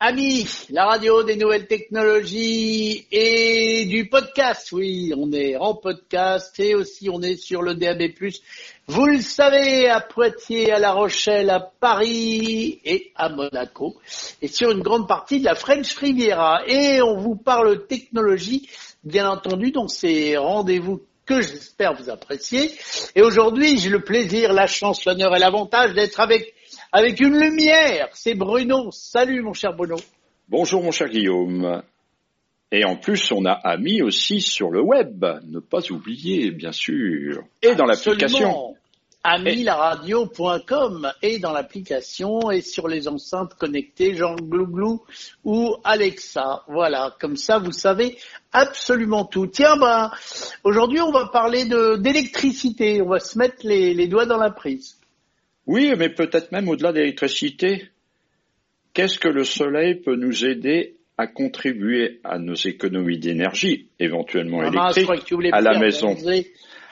Amis, la radio des nouvelles technologies et du podcast. Oui, on est en podcast et aussi on est sur le DAB+. Vous le savez, à Poitiers, à La Rochelle, à Paris et à Monaco et sur une grande partie de la French Riviera. Et on vous parle technologie, bien entendu, dans ces rendez-vous que j'espère vous apprécier. Et aujourd'hui, j'ai le plaisir, la chance, l'honneur et l'avantage d'être avec avec une lumière. C'est Bruno. Salut mon cher Bruno. Bonjour mon cher Guillaume. Et en plus, on a Ami aussi sur le web, ne pas oublier, bien sûr. Et dans l'application. Amilaradio.com et dans l'application et sur les enceintes connectées Jean Glouglou ou Alexa. Voilà, comme ça vous savez absolument tout. Tiens, ben, aujourd'hui on va parler d'électricité. On va se mettre les doigts dans la prise. Oui, mais peut-être même au-delà de l'électricité. Qu'est-ce que le soleil peut nous aider à contribuer à nos économies d'énergie, éventuellement électriques, à la maison? Je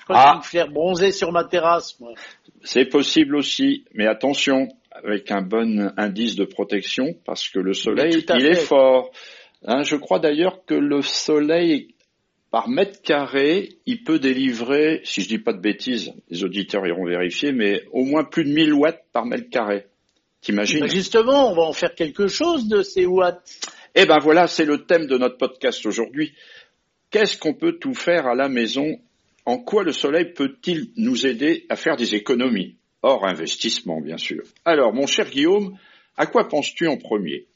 crois ah. que faire bronzer sur ma terrasse, moi. C'est possible aussi, mais attention, avec un bon indice de protection, parce que le soleil, il est fort. Hein, je crois d'ailleurs que le soleil par mètre carré, il peut délivrer, si je dis pas de bêtises, les auditeurs iront vérifier, mais au moins plus de 1000 watts par mètre carré. T'imagines ben Justement, on va en faire quelque chose de ces watts. Eh ben voilà, c'est le thème de notre podcast aujourd'hui. Qu'est-ce qu'on peut tout faire à la maison? En quoi le soleil peut-il nous aider à faire des économies? Hors investissement, bien sûr. Alors, mon cher Guillaume, à quoi penses-tu en premier?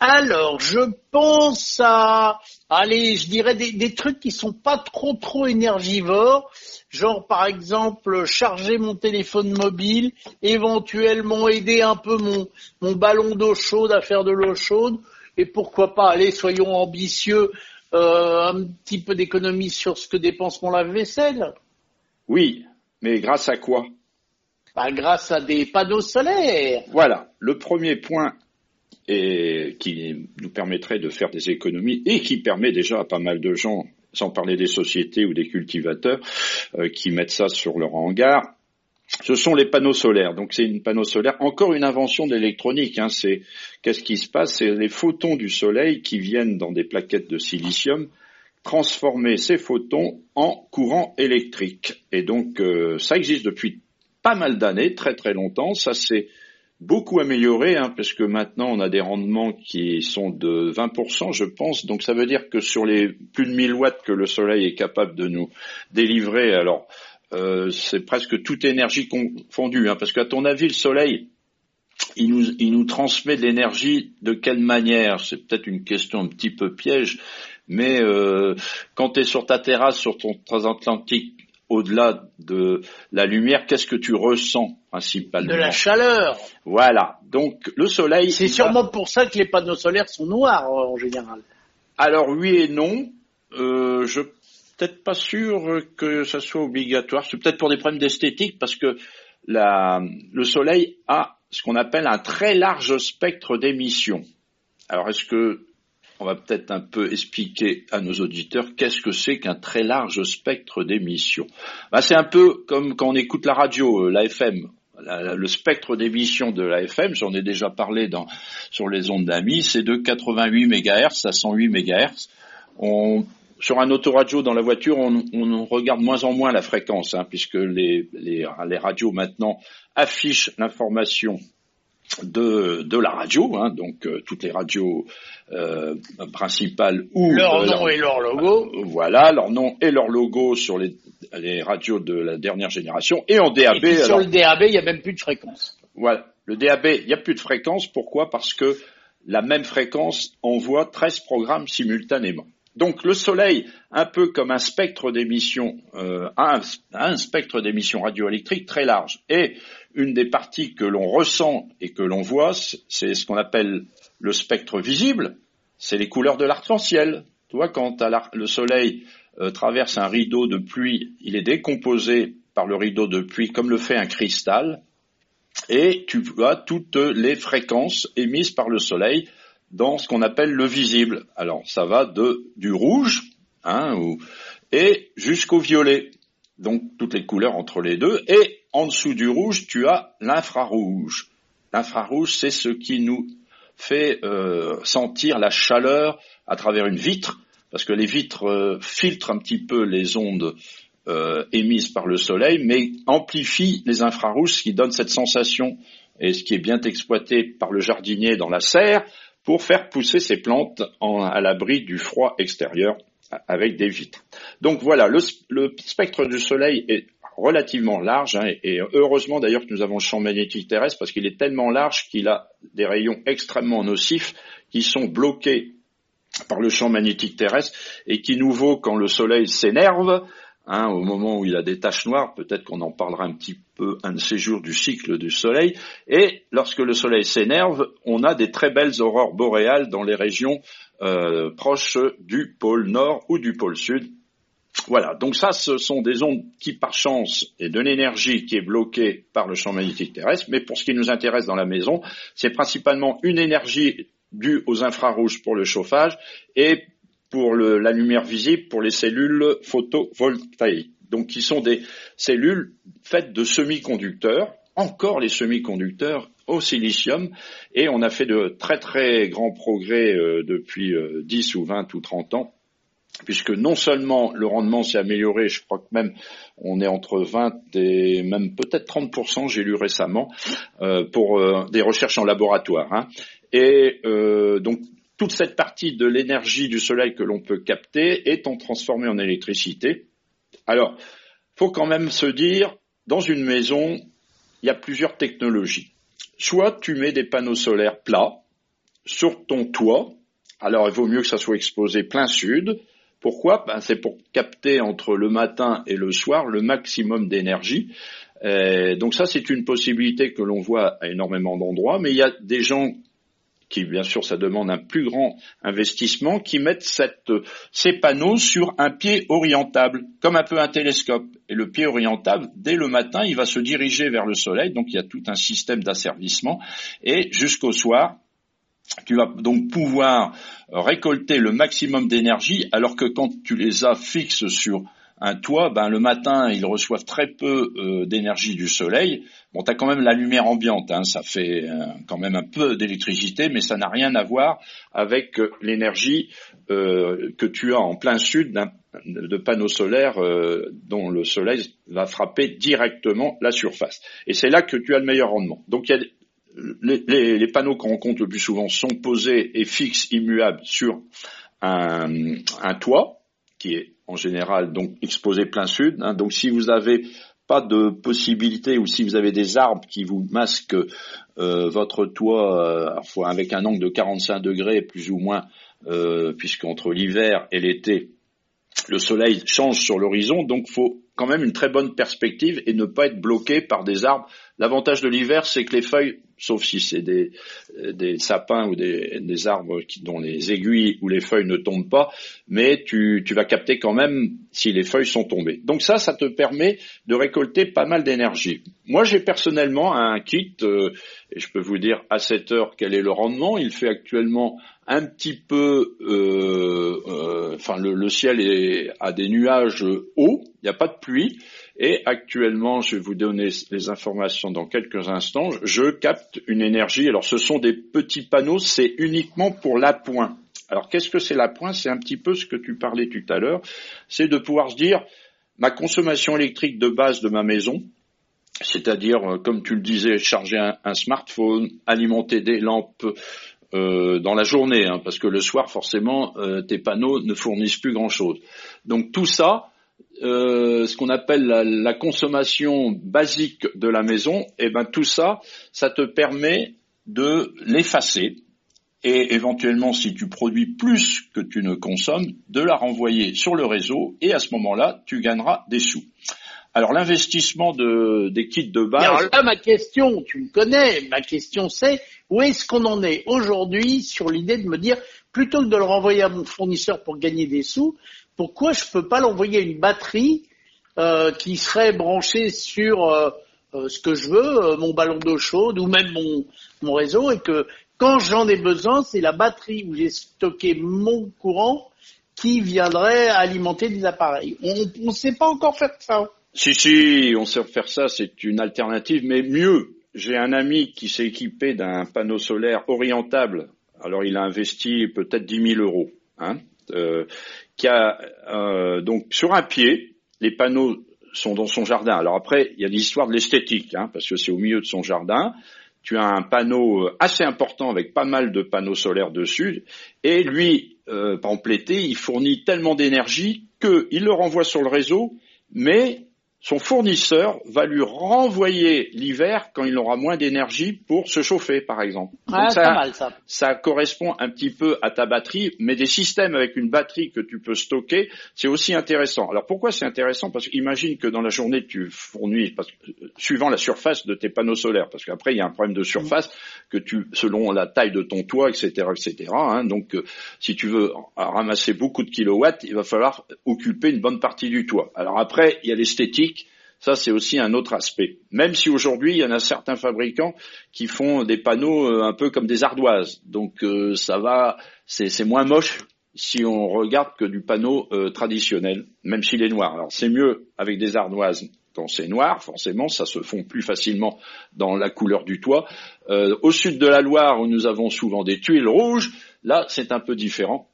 Alors, je pense à, allez, je dirais des, trucs qui sont pas trop trop énergivores, genre par exemple charger mon téléphone mobile, éventuellement aider un peu mon, mon ballon d'eau chaude à faire de l'eau chaude, et pourquoi pas, allez, soyons ambitieux, euh, un petit peu d'économie sur ce que dépense mon lave-vaisselle. Oui, mais grâce à quoi? Bah, Grâce à des panneaux solaires. Voilà, le premier point et qui nous permettrait de faire des économies et qui permet déjà à pas mal de gens, sans parler des sociétés ou des cultivateurs, euh, qui mettent ça sur leur hangar. Ce sont les panneaux solaires. Donc c'est une panneau solaire, encore une invention de l'électronique. Hein. C'est qu'est-ce qui se passe? C'est les photons du soleil qui viennent dans des plaquettes de silicium transformer ces photons en courant électrique. Et donc euh, ça existe depuis pas mal d'années, très très longtemps. Ça c'est beaucoup amélioré, hein, parce que maintenant on a des rendements qui sont de 20%, je pense. Donc ça veut dire que sur les plus de 1000 watts que le soleil est capable de nous délivrer, alors euh, c'est presque toute énergie confondue, hein, parce qu'à ton avis, le soleil, il nous, il nous transmet de l'énergie de quelle manière? C'est peut-être une question un petit peu piège, mais euh, quand tu es sur ta terrasse, sur ton transatlantique, au-delà de la lumière, qu'est-ce que tu ressens principalement De la chaleur. Voilà. Donc le soleil. C'est sûrement pour ça que les panneaux solaires sont noirs en général. Alors oui et non. Euh, je peut-être pas sûr que ça soit obligatoire. C'est peut-être pour des problèmes d'esthétique parce que la, le soleil a ce qu'on appelle un très large spectre d'émission. Alors est-ce que on va peut-être un peu expliquer à nos auditeurs qu'est-ce que c'est qu'un très large spectre d'émissions. Bah, c'est un peu comme quand on écoute la radio, euh, l'AFM. le spectre d'émission de l'AFM, j'en ai déjà parlé dans, sur les ondes d'amis, c'est de 88 MHz à 108 MHz. Sur un autoradio dans la voiture, on, regarde moins en moins la fréquence, hein, puisque les radios maintenant affichent l'information de, de la radio, hein, donc euh, toutes les radios euh, principales ou leur nom et leur logo. Euh, voilà, leur nom et leur logo sur les, les radios de la dernière génération et en DAB. Et sur le DAB, il n'y a même plus de fréquence. Voilà, le DAB, il n'y a plus de fréquence. Pourquoi? Parce que la même fréquence envoie 13 programmes simultanément. Donc le Soleil, un peu comme un spectre d'émission, euh, un, spectre d'émission radioélectrique très large. Et une des parties que l'on ressent et que l'on voit, c'est ce qu'on appelle le spectre visible, c'est les couleurs de l'arc-en-ciel. Tu vois, quand le Soleil euh, traverse un rideau de pluie, il est décomposé par le rideau de pluie comme le fait un cristal, et tu vois toutes les fréquences émises par le Soleil dans ce qu'on appelle le visible. Alors ça va de du rouge hein, et jusqu'au violet. Donc toutes les couleurs entre les deux. Et en dessous du rouge, tu as l'infrarouge. L'infrarouge, c'est ce qui nous fait euh, sentir la chaleur à travers une vitre, parce que les vitres euh, filtrent un petit peu les ondes euh, émises par le soleil, mais amplifient les infrarouges, ce qui donne cette sensation, et ce qui est bien exploité par le jardinier dans la serre, pour faire pousser ses plantes à l'abri du froid extérieur avec des vitres. Donc voilà, le, spectre du soleil est relativement large, hein, et heureusement d'ailleurs que nous avons le champ magnétique terrestre parce qu'il est tellement large qu'il a des rayons extrêmement nocifs qui sont bloqués par le champ magnétique terrestre et qui nous vaut quand le soleil s'énerve, hein, au moment où il a des taches noires, peut-être qu'on en parlera un petit peu un de ces jours du cycle du soleil, et lorsque le soleil s'énerve, on a des très belles aurores boréales dans les régions euh, proches du pôle nord ou du pôle sud, voilà, donc ça, ce sont des ondes qui, par chance, et de l'énergie qui est bloquée par le champ magnétique terrestre, mais pour ce qui nous intéresse dans la maison, c'est principalement une énergie due aux infrarouges pour le chauffage et pour la lumière visible pour les cellules photovoltaïques. Donc qui sont des cellules faites de semi-conducteurs, encore les semi-conducteurs au silicium, et on a fait de très très grands progrès euh, depuis 10 euh, ou 20 ou 30 ans puisque non seulement le rendement s'est amélioré, je crois que même on est entre 20 et même peut-être 30%, j'ai lu récemment, euh, pour euh, des recherches en laboratoire. Hein. Et euh, donc toute cette partie de l'énergie du soleil que l'on peut capter en transformée en électricité. Alors, faut quand même se dire, dans une maison, il y a plusieurs technologies. Soit tu mets des panneaux solaires plats sur ton toit, alors il vaut mieux que ça soit exposé plein sud, pourquoi? Ben, C'est pour capter entre le matin et le soir le maximum d'énergie. Euh, donc ça, c'est une possibilité que l'on voit à énormément d'endroits, mais il y a des gens qui, bien sûr, ça demande un plus grand investissement, qui mettent ces panneaux sur un pied orientable, comme un peu un télescope. Et le pied orientable, dès le matin, il va se diriger vers le soleil, donc il y a tout un système d'asservissement, et jusqu'au soir, tu vas donc pouvoir récolter le maximum d'énergie, alors que quand tu les as fixes sur un toit, ben le matin, ils reçoivent très peu euh, d'énergie du soleil. Bon, tu quand même la lumière ambiante, hein, ça fait euh, quand même un peu d'électricité, mais ça n'a rien à voir avec euh, l'énergie que tu as en plein sud de panneaux solaires dont le soleil va frapper directement la surface. Et c'est là que tu as le meilleur rendement. Donc les, panneaux qu'on rencontre le plus souvent sont posés et fixes, immuables sur un, toit qui est en général donc exposé plein sud. Hein. Donc si vous n'avez pas de possibilité ou si vous avez des arbres qui vous masquent euh, votre toit euh, avec un angle de 45 degrés plus ou moins, euh, puisqu'entre l'hiver et l'été, le soleil change sur l'horizon, donc faut quand même une très bonne perspective et ne pas être bloqué par des arbres. L'avantage de l'hiver, c'est que les feuilles sauf si c'est des, sapins ou des, arbres dont les aiguilles ou les feuilles ne tombent pas, mais tu, vas capter quand même si les feuilles sont tombées. Donc ça, ça te permet de récolter pas mal d'énergie. Moi, j'ai personnellement un kit, euh, et je peux vous dire à cette heure quel est le rendement. Il fait actuellement un petit peu, euh, euh, enfin le, le, ciel est à des nuages hauts, n'y a pas de pluie, et actuellement, je vais vous donner les informations dans quelques instants, je capte une énergie. Alors ce sont des petits panneaux, c'est uniquement pour l'appoint. Alors qu'est-ce que c'est l'appoint C'est un petit peu ce que tu parlais tout à l'heure, c'est de pouvoir se dire ma consommation électrique de base de ma maison, c'est-à-dire, euh, comme tu le disais, charger un, smartphone, alimenter des lampes euh, dans la journée, hein, parce que le soir, forcément, euh, tes panneaux ne fournissent plus grand-chose. Donc tout ça, euh, ce qu'on appelle la, consommation basique de la maison, et eh ben tout ça, ça te permet de l'effacer et éventuellement, si tu produis plus que tu ne consommes, de la renvoyer sur le réseau et à ce moment-là, tu gagneras des sous. Alors l'investissement de, des kits de base. Alors là, ma question, tu me connais, ma question c'est où est-ce qu'on en est aujourd'hui sur l'idée de me dire plutôt que de le renvoyer à mon fournisseur pour gagner des sous, pourquoi je peux pas l'envoyer une batterie euh, qui serait branchée sur euh, euh, ce que je veux, mon ballon d'eau chaude ou même mon, mon réseau, et que quand j'en ai besoin, c'est la batterie où j'ai stocké mon courant qui viendrait alimenter des appareils. On ne sait pas encore faire ça. Si, si, on sait faire ça, c'est une alternative, mais mieux. j'ai un ami qui s'est équipé d'un panneau solaire orientable. Alors il a investi peut-être 10 000 euros. Hein, qui a euh, donc sur un pied, les panneaux sont dans son jardin. Alors après, il y a l'histoire de l'esthétique, hein, parce que c'est au milieu de son jardin. Tu as un panneau euh, assez important avec pas mal de panneaux solaires dessus, et lui, euh, par exemple l'été, il fournit tellement d'énergie qu'il le renvoie sur le réseau, mais son fournisseur va lui renvoyer l'hiver quand il aura moins d'énergie pour se chauffer, par exemple. ça, mal, ça. ça correspond un petit peu à ta batterie, mais des systèmes avec une batterie que tu peux stocker, c'est aussi intéressant. Alors pourquoi c'est intéressant? Parce qu'imagine que dans la journée tu fournis, parce que, suivant la surface de tes panneaux solaires, parce qu'après il y a un problème de surface que tu, selon la taille de ton toit, etc., etc. Hein, donc euh, si tu veux ramasser beaucoup de kilowatts, il va falloir occuper une bonne partie du toit. Alors après il y a l'esthétique ça, c'est aussi un autre aspect. Même si aujourd'hui, il y en a certains fabricants qui font des panneaux euh, un peu comme des ardoises. Donc, euh, ça va, c'est moins moche si on regarde que du panneau euh, traditionnel, même s'il est noir. Alors, c'est mieux avec des ardoises quand c'est noir, forcément, ça se fond plus facilement dans la couleur du toit. au sud de la Loire, où nous avons souvent des tuiles rouges, là, c'est un peu différent.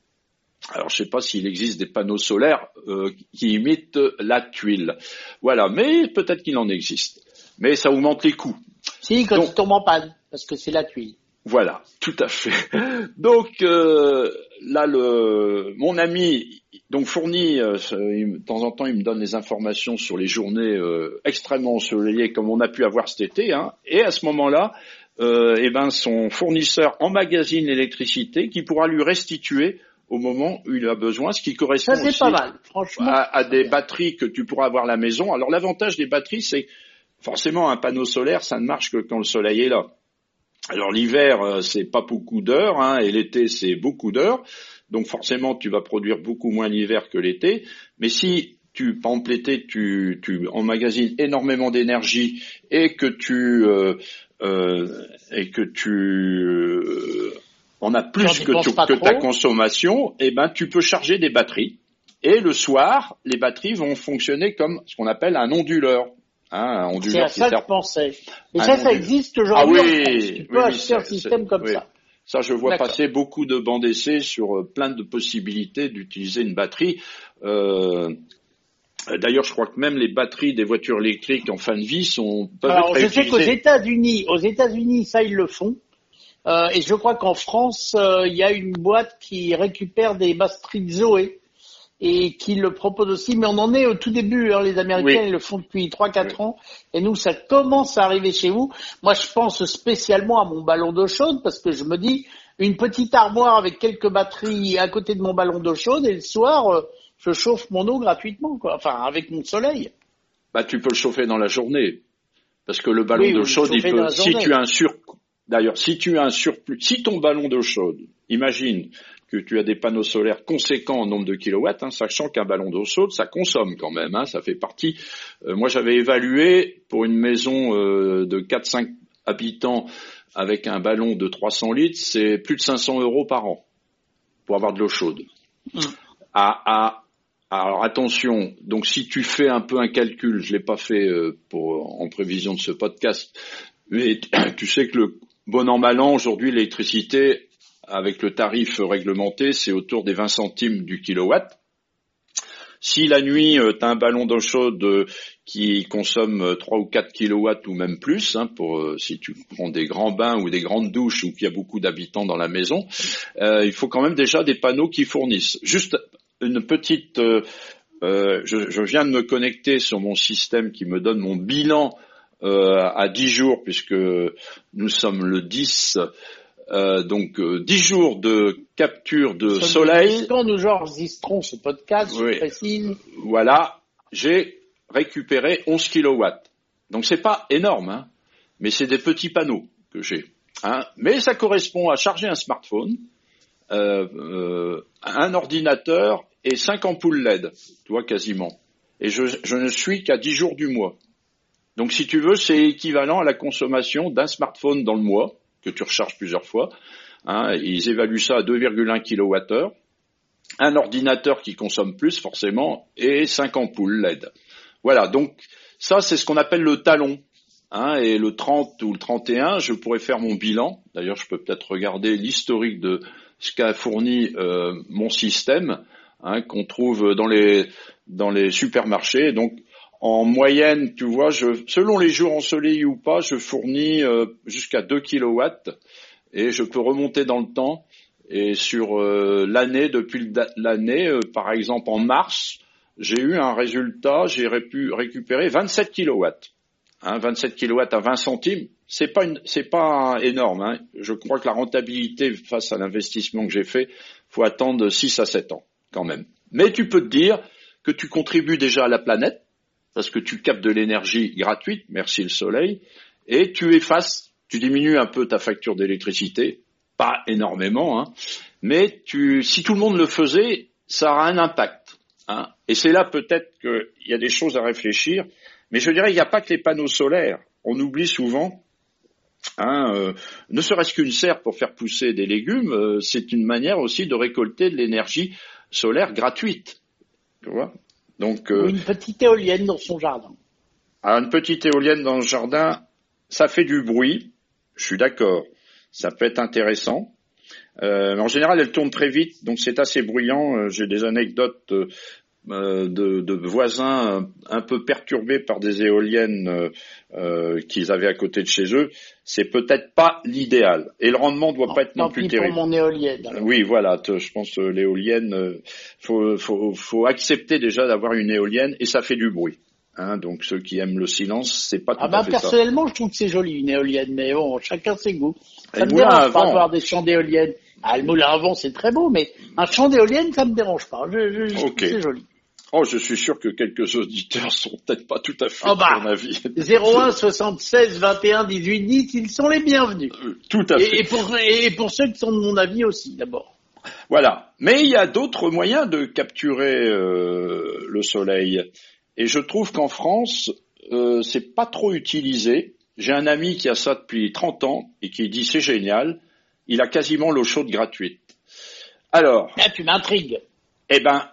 Alors, je ne sais pas s'il existe des panneaux solaires euh, qui imitent la tuile. Voilà, mais peut-être qu'il en existe. Mais ça augmente les coûts. Si, quand Donc, tombe en panne, parce que c'est la tuile. Voilà, tout à fait. Donc euh, là, le, mon ami donc fournit euh, de temps en temps, il me donne des informations sur les journées extrêmement ensoleillées comme on a pu avoir cet été. Hein, et à ce moment-là, eh ben son fournisseur emmagasine l'électricité qui pourra lui restituer au moment où il a besoin, ce qui correspond aussi À, des batteries que tu pourras avoir à la maison. Alors l'avantage des batteries, c'est forcément un panneau solaire, ça ne marche que quand le soleil est là. Alors l'hiver, euh, c'est pas beaucoup d'heures, hein, et l'été, c'est beaucoup d'heures. Donc forcément, tu vas produire beaucoup moins l'hiver que l'été. Mais si tu, par exemple l'été, tu, tu emmagasines énormément d'énergie et que tu euh, euh, et que tu on a plus que, ta consommation, eh ben tu peux charger des batteries. Et le soir, les batteries vont fonctionner comme ce qu'on appelle un onduleur. Hein, un c'est ça que je pensais. Et ça, ça existe aujourd'hui. Ah oui, tu peux acheter un système comme ça. Ça, je vois passer beaucoup de bancs d'essai sur euh, plein de possibilités d'utiliser une batterie. Euh, D'ailleurs, je crois que même les batteries des voitures électriques en fin de vie sont peuvent Alors, je sais qu'aux États-Unis, aux États-Unis, ça ils le font. Euh, et je crois qu'en France, euh, il y a une boîte qui récupère des batteries Zoé et qui le propose aussi, mais on en est au tout début. Hein, les Américains ils le font depuis 3-4 ans, et nous ça commence à arriver chez vous. Moi, je pense spécialement à mon ballon d'eau chaude parce que je me dis une petite armoire avec quelques batteries à côté de mon ballon d'eau chaude, et le soir, euh, je chauffe mon eau gratuitement, quoi. Enfin, avec mon soleil. Bah, tu peux le chauffer dans la journée, parce que le ballon d'eau chaude, il peut, si tu as un sur D'ailleurs, si tu as un surplus, si ton ballon d'eau chaude, imagine que tu as des panneaux solaires conséquents en nombre de kilowatts, hein, sachant qu'un ballon d'eau chaude, ça consomme quand même, hein, ça fait partie. Euh, moi, j'avais évalué pour une maison euh, de 4-5 habitants avec un ballon de 300 litres, c'est plus de 500 euros par an pour avoir de l'eau chaude. Mmh. alors attention, donc si tu fais un peu un calcul, je l'ai pas fait euh, pour en prévision de ce podcast, mais tu sais que le Bon an, mal an, aujourd'hui, l'électricité, avec le tarif réglementé, c'est autour des 20 centimes du kilowatt. Si la nuit, euh, tu as un ballon d'eau chaude euh, qui consomme 3 euh, ou 4 kilowatts ou même plus, hein, pour si tu prends des grands bains ou des grandes douches ou qu'il y a beaucoup d'habitants dans la maison, il faut quand même déjà des panneaux qui fournissent. Juste une petite... je, je, viens de me connecter sur mon système qui me donne mon bilan euh, à 10 jours, puisque nous sommes le 10, euh, donc euh, 10 jours de capture de soleil. Quand nous enregistrons ce podcast, je précise. Voilà, j'ai récupéré 11 kilowatts. Donc c'est pas énorme, hein, mais c'est des petits panneaux que j'ai. Hein. Mais ça correspond à charger un smartphone, euh, euh un ordinateur et 5 ampoules LED, tu vois quasiment. Et je, je ne suis qu'à 10 jours du mois. Donc si tu veux, c'est équivalent à la consommation d'un smartphone dans le mois, que tu recharges plusieurs fois. Hein, ils évaluent ça à 2,1 kWh. Un ordinateur qui consomme plus forcément et 5 ampoules LED. Voilà, donc ça c'est ce qu'on appelle le talon. Hein, et le 30 ou le 31, je pourrais faire mon bilan. D'ailleurs, je peux peut-être regarder l'historique de ce qu'a fourni euh, mon système, hein, qu'on trouve dans les dans les supermarchés. Donc, en moyenne, tu vois, je, selon les jours ensoleillés ou pas, je fournis euh, jusqu'à 2 kilowatts et je peux remonter dans le temps. Et sur euh, l'année, depuis l'année, par exemple en mars, j'ai eu un résultat, j'ai pu récupérer 27 kilowatts. Hein, 27 kilowatts à 20 centimes, c'est pas c'est pas énorme. Hein. Je crois que la rentabilité face à l'investissement que j'ai fait, faut attendre 6 à 7 ans quand même. Mais tu peux te dire que tu contribues déjà à la planète parce que tu captes de l'énergie gratuite, merci le soleil, et tu effaces, tu diminues un peu ta facture d'électricité, pas énormément, hein, mais tu, si tout le monde le faisait, ça aura un impact. Hein. Et c'est là peut-être qu'il y a des choses à réfléchir. Mais je dirais, il n'y a pas que les panneaux solaires. On oublie souvent, hein, euh, ne serait-ce qu'une serre pour faire pousser des légumes, euh, c'est une manière aussi de récolter de l'énergie solaire gratuite. Tu vois Donc euh, une petite éolienne dans son jardin. Alors une petite éolienne dans le jardin, ça fait du bruit. Je suis d'accord. Ça peut être intéressant. Euh, en général, elle tourne très vite, donc c'est assez bruyant. J'ai des anecdotes euh, de, de, voisins un peu perturbés par des éoliennes euh, euh, qu'ils avaient à côté de chez eux, c'est peut-être pas l'idéal. Et le rendement doit pas être non plus terrible. Pour mon éolienne. Oui, voilà. Je pense que l'éolienne, faut, faut, faut accepter déjà d'avoir une éolienne et ça fait du bruit. Hein, donc ceux qui aiment le silence, c'est pas tout ah bah, à fait personnellement, je trouve que c'est joli une éolienne, mais bon, chacun ses goûts. Ça me dérange pas d'avoir des champs d'éoliennes. Ah, le moulin avant, c'est très beau, mais un champ d'éolienne, ça me dérange pas. Je, je, C'est joli. Oh, je suis sûr que quelques auditeurs sont peut-être pas tout à fait oh bah, mon avis. 01 76 21 18 10, ils sont les bienvenus. Euh, tout à fait. Et, pour, et pour ceux qui sont de mon avis aussi, d'abord. Voilà. Mais il y a d'autres moyens de capturer euh, le soleil. Et je trouve qu'en France, euh, c'est pas trop utilisé. J'ai un ami qui a ça depuis 30 ans et qui dit c'est génial. Il a quasiment l'eau chaude gratuite. Alors. Là, tu m'intrigues. Eh ben,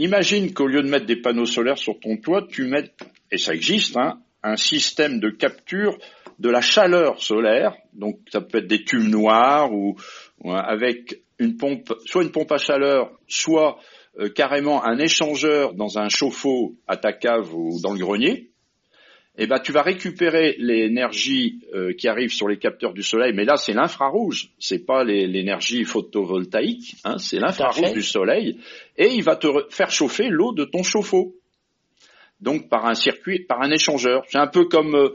Imagine qu'au lieu de mettre des panneaux solaires sur ton toit, tu mets, et ça existe, hein, un système de capture de la chaleur solaire. Donc ça peut être des tubes noirs ou, avec une pompe, soit une pompe à chaleur, soit euh, carrément un échangeur dans un chauffe-eau à ta cave ou dans le grenier eh ben, tu vas récupérer l'énergie euh, qui arrive sur les capteurs du soleil, mais là c'est l'infrarouge, c'est pas l'énergie photovoltaïque, hein, c'est l'infrarouge du soleil, et il va te faire chauffer l'eau de ton chauffe-eau. Donc par un circuit, par un échangeur. C'est un peu comme euh,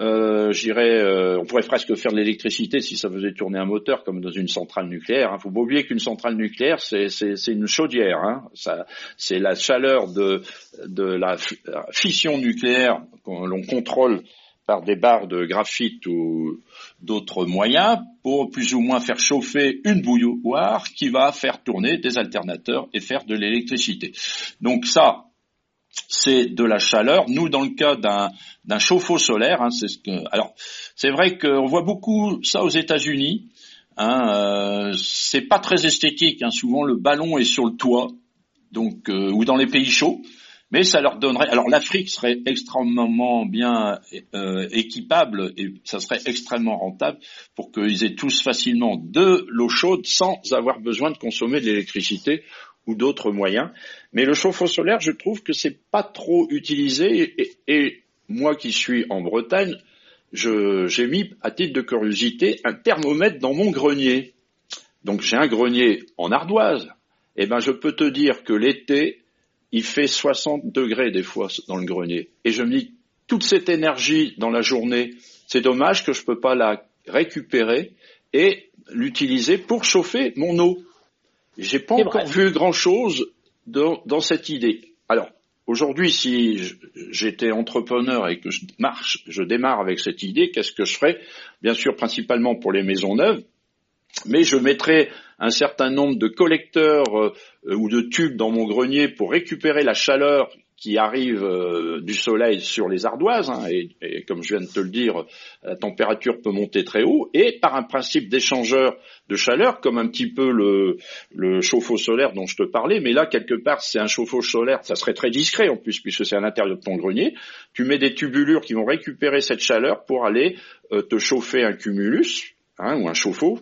euh, je dirais, euh, on pourrait presque faire de l'électricité si ça faisait tourner un moteur comme dans une centrale nucléaire. Il hein. faut pas oublier qu'une centrale nucléaire, c'est une chaudière. Hein. C'est la chaleur de, de la fission nucléaire qu'on l'on contrôle par des barres de graphite ou d'autres moyens pour plus ou moins faire chauffer une bouilloire qui va faire tourner des alternateurs et faire de l'électricité. Donc ça, c'est de la chaleur. Nous, dans le cas d'un chauffe-eau solaire, hein, c'est ce que. Alors, c'est vrai qu'on voit beaucoup ça aux États-Unis. Hein, euh, c'est pas très esthétique. Hein. Souvent, le ballon est sur le toit, donc euh, ou dans les pays chauds. Mais ça leur donnerait. Alors, l'Afrique serait extrêmement bien euh, équipable et ça serait extrêmement rentable pour qu'ils aient tous facilement de l'eau chaude sans avoir besoin de consommer de l'électricité ou d'autres moyens. Mais le chauffe-eau solaire, je trouve que c'est pas trop utilisé et, moi qui suis en Bretagne, j'ai mis à titre de curiosité un thermomètre dans mon grenier. Donc j'ai un grenier en ardoise. Eh ben je peux te dire que l'été, il fait 60 degrés des fois dans le grenier. Et je me dis, toute cette énergie dans la journée, c'est dommage que je ne peux pas la récupérer et l'utiliser pour chauffer mon eau. J'ai pas encore vu grand chose dans, dans cette idée. Alors, aujourd'hui, si j'étais entrepreneur et que je marche, je démarre avec cette idée, qu'est-ce que je ferais? Bien sûr, principalement pour les maisons neuves, mais je mettrais un certain nombre de collecteurs euh, ou de tubes dans mon grenier pour récupérer la chaleur qui arrive euh, du soleil sur les ardoises, hein, et, comme je viens de te le dire, la température peut monter très haut, et par un principe d'échangeur de chaleur, comme un petit peu le, le chauffe-eau solaire dont je te parlais, mais là, quelque part, c'est un chauffe-eau solaire, ça serait très discret en plus, puisque c'est à l'intérieur de ton grenier, tu mets des tubulures qui vont récupérer cette chaleur pour aller euh, te chauffer un cumulus, hein, ou un chauffe-eau,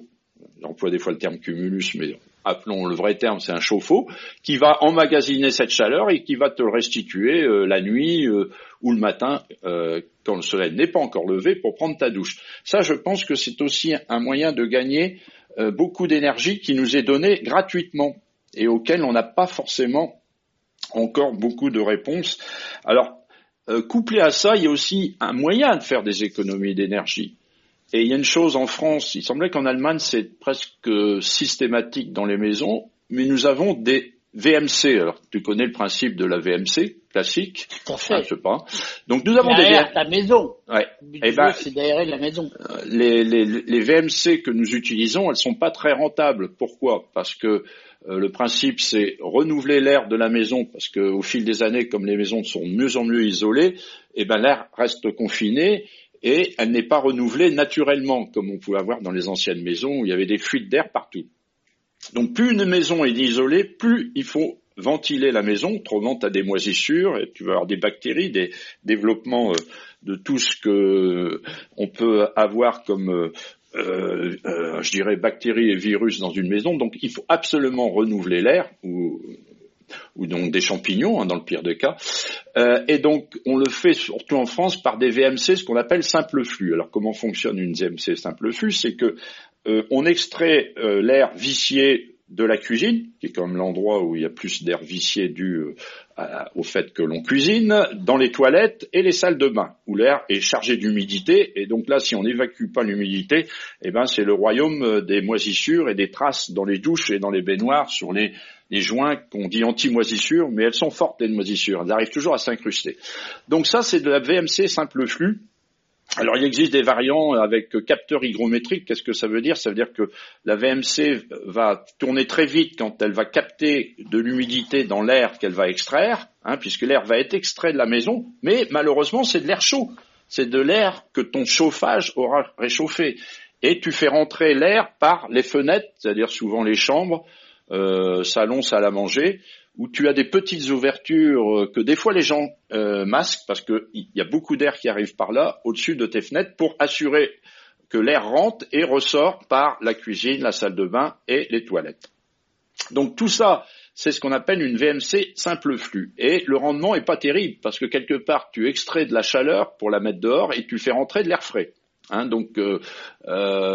j'emploie des fois le terme cumulus, mais appelons le vrai terme, c'est un chauffe-eau, qui va emmagasiner cette chaleur et qui va te le restituer euh, la nuit euh, ou le matin euh, quand le soleil n'est pas encore levé pour prendre ta douche. Ça, je pense que c'est aussi un moyen de gagner beaucoup d'énergie qui nous est donnée gratuitement et auquel on n'a pas forcément encore beaucoup de réponses. Alors, couplé à ça, il y a aussi un moyen de faire des économies d'énergie. Et il y a une chose en France, il semblait qu'en Allemagne c'est presque systématique dans les maisons, mais nous avons des VMC. Alors tu connais le principe de la VMC classique? Tout à fait. Je sais pas. Donc nous avons des ta maison. Ouais. Et eh ben, c'est derrière la maison. Euh, les, les, les, VMC que nous utilisons, elles sont pas très rentables. Pourquoi? Parce que euh, le principe c'est renouveler l'air de la maison, parce qu'au fil des années, comme les maisons sont de mieux en mieux isolées, eh ben l'air reste confiné et elle n'est pas renouvelée naturellement, comme on pouvait avoir dans les anciennes maisons où il y avait des fuites d'air partout. Donc plus une maison est isolée, plus il faut ventiler la maison, autrement tu as des moisissures et tu vas avoir des bactéries, des développements euh, de tout ce que on peut avoir comme euh, euh, je dirais bactéries et virus dans une maison. Donc il faut absolument renouveler l'air ou donc des champignons, hein, dans le pire des cas. Euh, et donc, on le fait surtout en France par des VMC, ce qu'on appelle simple flux. Alors, comment fonctionne une VMC simple flux? C'est que euh, on extrait euh, l'air vicié de la cuisine, qui est comme l'endroit où il y a plus d'air vicié dû au fait que l'on cuisine, dans les toilettes et les salles de bain, où l'air est chargé d'humidité. Et donc là, si on n'évacue pas l'humidité, eh ben c'est le royaume des moisissures et des traces dans les douches et dans les baignoires sur les les joints qu'on dit anti-moisissures, mais elles sont fortes les moisissures, elles arrivent toujours à s'incruster. Donc ça, c'est de la VMC simple flux. Alors il existe des variants avec capteur hygrométrique. Qu'est-ce que ça veut dire? Ça veut dire que la VMC va tourner très vite quand elle va capter de l'humidité dans l'air qu'elle va extraire, hein, puisque l'air va être extrait de la maison, mais malheureusement c'est de l'air chaud. C'est de l'air que ton chauffage aura réchauffé. Et tu fais rentrer l'air par les fenêtres, c'est-à-dire souvent les chambres, euh, salon, salle à manger, où tu as des petites ouvertures euh, que des fois les gens euh, masquent parce qu'il y a beaucoup d'air qui arrive par là, au-dessus de tes fenêtres, pour assurer que l'air rentre et ressort par la cuisine, la salle de bain et les toilettes. Donc tout ça, c'est ce qu'on appelle une VMC simple flux. Et le rendement est pas terrible parce que quelque part tu extrais de la chaleur pour la mettre dehors et tu fais rentrer de l'air frais. Hein, donc euh,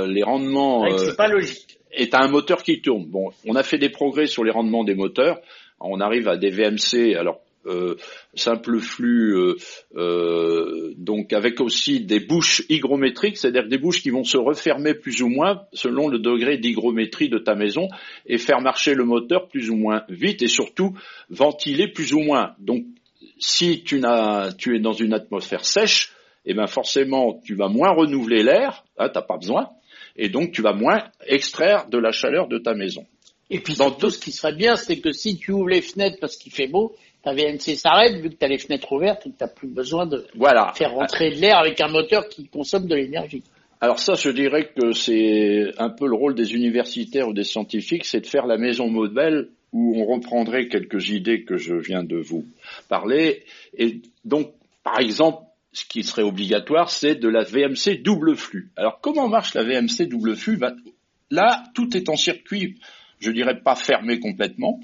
les rendements. c'est pas logique est un moteur qui tourne. Bon, on a fait des progrès sur les rendements des moteurs. On arrive à des VMC, alors euh, simple flux, euh, euh, donc avec aussi des bouches hygrométriques, c'est-à-dire des bouches qui vont se refermer plus ou moins selon le degré d'hygrométrie de ta maison et faire marcher le moteur plus ou moins vite et surtout ventiler plus ou moins. Donc si tu, tu es dans une atmosphère sèche, eh ben forcément tu vas moins renouveler l'air, hein, t'as pas besoin et donc tu vas moins extraire de la chaleur de ta maison. Et puis surtout, ce qui serait bien, c'est que si tu ouvres les fenêtres parce qu'il fait beau, ta VNC s'arrête, vu que tu as les fenêtres ouvertes, tu n'as plus besoin de faire rentrer de l'air avec un moteur qui consomme de l'énergie. Alors ça, je dirais que c'est un peu le rôle des universitaires ou des scientifiques, c'est de faire la maison modèle où on reprendrait quelques idées que je viens de vous parler. Et donc, par exemple, ce qui serait obligatoire, c'est de la VMC double flux. Alors comment marche la VMC double flux? Ben, Là, tout est en circuit, je dirais pas fermé complètement.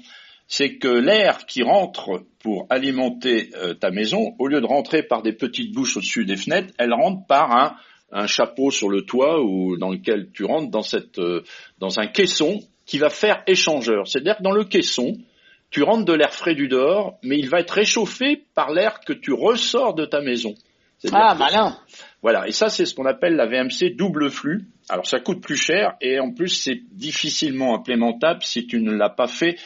C'est que l'air qui rentre pour alimenter euh, ta maison, au lieu de rentrer par des petites bouches au-dessus des fenêtres, elle rentre par un, un, chapeau sur le toit ou dans lequel tu rentres dans, cette, euh, dans un caisson qui va faire échangeur. C'est-à-dire que dans le caisson, tu rentres de l'air frais du dehors, mais il va être réchauffé par l'air que tu ressors de ta maison. Ah, malin. Voilà, et ça c'est ce qu'on appelle la VMC double flux. Alors ça coûte plus cher et en plus c'est difficilement implémentable si tu ne l'as pas fait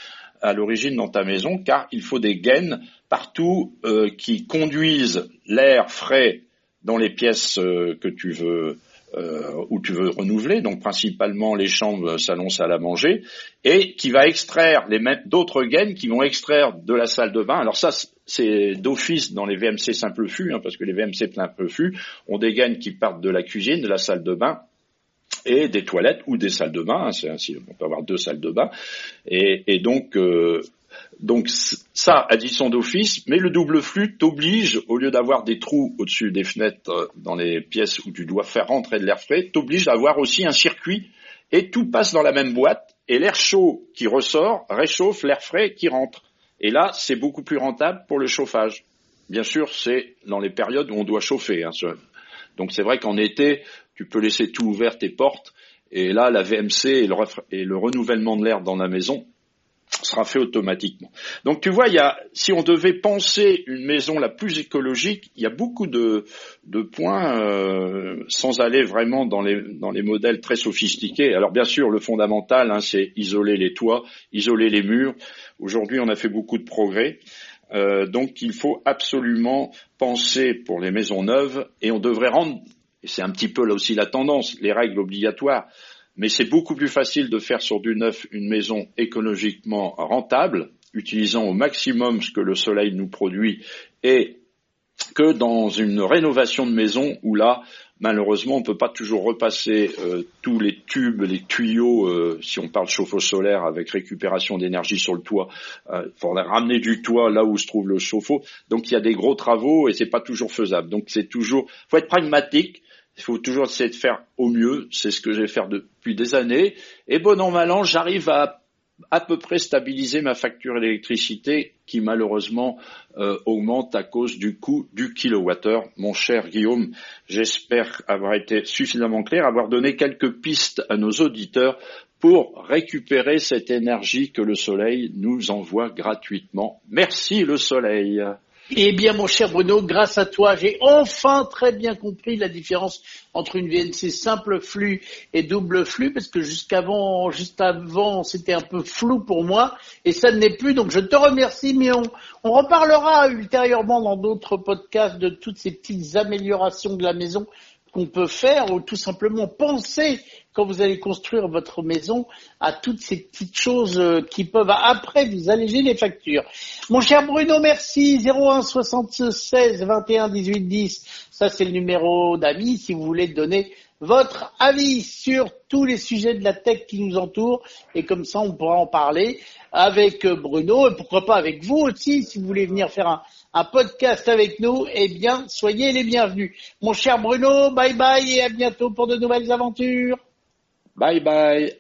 à l'origine dans ta maison, car il faut des gaines partout euh, qui conduisent l'air frais dans les pièces euh, que tu veux euh, où tu veux renouveler, donc principalement les chambres, salon, salle à manger, et qui va extraire les d'autres gaines qui vont extraire de la salle de bain. Alors ça, c'est d'office dans les VMC simple fût, hein, parce que les VMC plein fût ont des gaines qui partent de la cuisine, de la salle de bain et des toilettes ou des salles de bain. Hein, on peut avoir deux salles de bain. Et, donc, euh, donc ça, addition d'office, mais le double flux t'oblige, au lieu d'avoir des trous au-dessus des fenêtres euh, dans les pièces où tu dois faire rentrer de l'air frais, t'oblige d'avoir aussi un circuit et tout passe dans la même boîte et l'air chaud qui ressort réchauffe l'air frais qui rentre. Et là, c'est beaucoup plus rentable pour le chauffage. Bien sûr, c'est dans les périodes où on doit chauffer. Hein, donc c'est vrai qu'en été, tu peux laisser tout ouvert tes portes, et là, la VMC et le, et le renouvellement de l'air dans la maison sera fait automatiquement. Donc tu vois, il y a, si on devait penser une maison la plus écologique, il y a beaucoup de, de points euh, sans aller vraiment dans les, dans les modèles très sophistiqués. Alors bien sûr, le fondamental, hein, c'est isoler les toits, isoler les murs. Aujourd'hui, on a fait beaucoup de progrès. Euh, donc il faut absolument penser pour les maisons neuves et on devrait rendre et c'est un petit peu là aussi la tendance, les règles obligatoires, mais c'est beaucoup plus facile de faire sur du neuf une maison écologiquement rentable, utilisant au maximum ce que le soleil nous produit, et que dans une rénovation de maison où là, malheureusement, on ne peut pas toujours repasser euh, tous les tubes, les tuyaux, euh, si on parle chauffe-eau solaire avec récupération d'énergie sur le toit, il euh, ramener du toit là où se trouve le chauffe-eau. Donc il y a des gros travaux et c'est pas toujours faisable. Donc c'est toujours, faut être pragmatique. Il faut toujours essayer de faire au mieux. C'est ce que je vais faire depuis des années. Et bon an, mal an, j'arrive à à peu près stabiliser ma facture d'électricité qui malheureusement euh, augmente à cause du coût du kilowattheure. Mon cher Guillaume, j'espère avoir été suffisamment clair, avoir donné quelques pistes à nos auditeurs pour récupérer cette énergie que le soleil nous envoie gratuitement. Merci le soleil. Eh bien, mon cher Bruno, grâce à toi, j'ai enfin très bien compris la différence entre une VNC simple flux et double flux, parce que jusqu'avant, juste avant, c'était un peu flou pour moi, et ça ne l'est plus. Donc, je te remercie, mais on, on reparlera ultérieurement dans d'autres podcasts de toutes ces petites améliorations de la maison qu'on peut faire, ou tout simplement penser quand vous allez construire votre maison à toutes ces petites choses euh, qui peuvent après vous alléger les factures. Mon cher Bruno, merci. 01 76 21 18 10. Ça, c'est le numéro d'amis si vous voulez donner votre avis sur tous les sujets de la tech qui nous entourent et comme ça on pourra en parler avec euh, Bruno et pourquoi pas avec vous aussi si vous voulez venir faire un, un podcast avec nous, eh bien soyez les bienvenus. Mon cher Bruno, bye bye et à bientôt pour de nouvelles aventures. Bye bye.